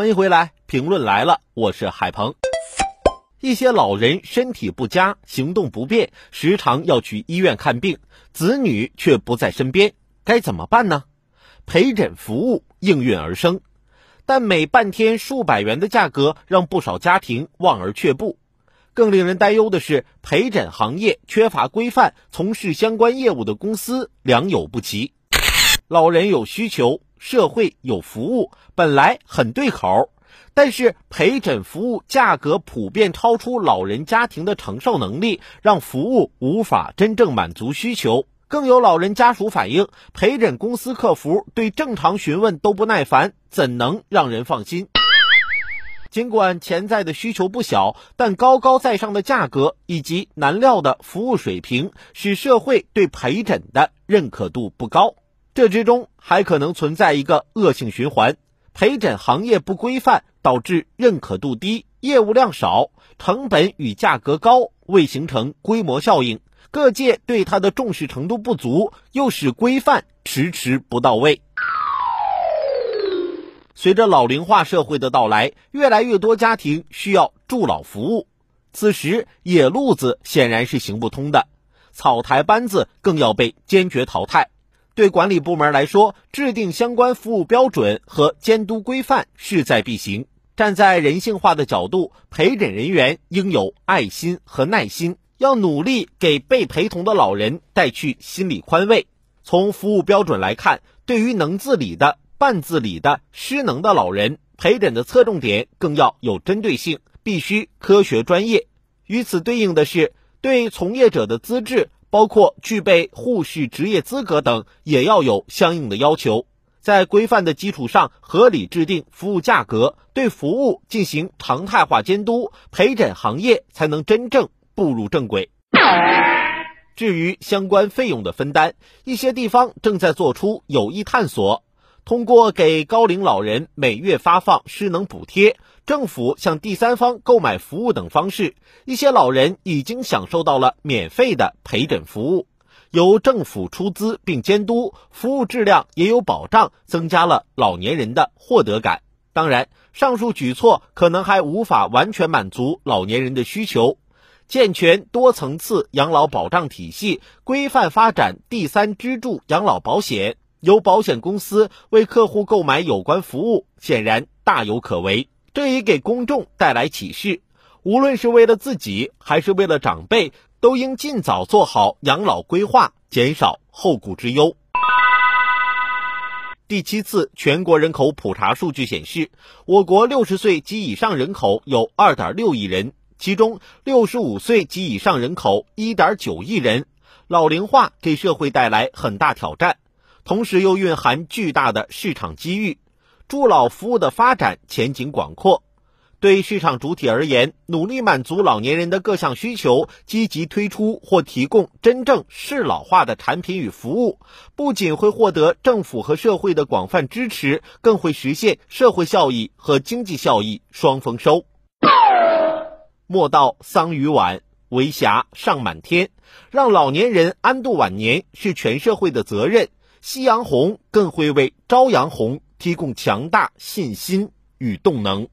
欢迎回来，评论来了，我是海鹏。一些老人身体不佳，行动不便，时常要去医院看病，子女却不在身边，该怎么办呢？陪诊服务应运而生，但每半天数百元的价格让不少家庭望而却步。更令人担忧的是，陪诊行业缺乏规范，从事相关业务的公司良莠不齐。老人有需求，社会有服务，本来很对口，但是陪诊服务价格普遍超出老人家庭的承受能力，让服务无法真正满足需求。更有老人家属反映，陪诊公司客服对正常询问都不耐烦，怎能让人放心？尽管潜在的需求不小，但高高在上的价格以及难料的服务水平，使社会对陪诊的认可度不高。这之中还可能存在一个恶性循环：陪诊行业不规范，导致认可度低，业务量少，成本与价格高，未形成规模效应。各界对它的重视程度不足，又使规范迟迟不到位。随着老龄化社会的到来，越来越多家庭需要助老服务。此时，野路子显然是行不通的，草台班子更要被坚决淘汰。对管理部门来说，制定相关服务标准和监督规范势在必行。站在人性化的角度，陪诊人员应有爱心和耐心，要努力给被陪同的老人带去心理宽慰。从服务标准来看，对于能自理的。半自理的失能的老人陪诊的侧重点更要有针对性，必须科学专业。与此对应的是，对从业者的资质，包括具备护士职业资格等，也要有相应的要求。在规范的基础上，合理制定服务价格，对服务进行常态化监督，陪诊行业才能真正步入正轨。至于相关费用的分担，一些地方正在做出有益探索。通过给高龄老人每月发放失能补贴、政府向第三方购买服务等方式，一些老人已经享受到了免费的陪诊服务。由政府出资并监督，服务质量也有保障，增加了老年人的获得感。当然，上述举措可能还无法完全满足老年人的需求。健全多层次养老保障体系，规范发展第三支柱养老保险。由保险公司为客户购买有关服务，显然大有可为。这也给公众带来启示：无论是为了自己，还是为了长辈，都应尽早做好养老规划，减少后顾之忧。第七次全国人口普查数据显示，我国六十岁及以上人口有二点六亿人，其中六十五岁及以上人口一点九亿人。老龄化给社会带来很大挑战。同时又蕴含巨大的市场机遇，助老服务的发展前景广阔。对市场主体而言，努力满足老年人的各项需求，积极推出或提供真正适老化的产品与服务，不仅会获得政府和社会的广泛支持，更会实现社会效益和经济效益双丰收。莫道桑榆晚，为霞尚满天。让老年人安度晚年是全社会的责任。夕阳红更会为朝阳红提供强大信心与动能。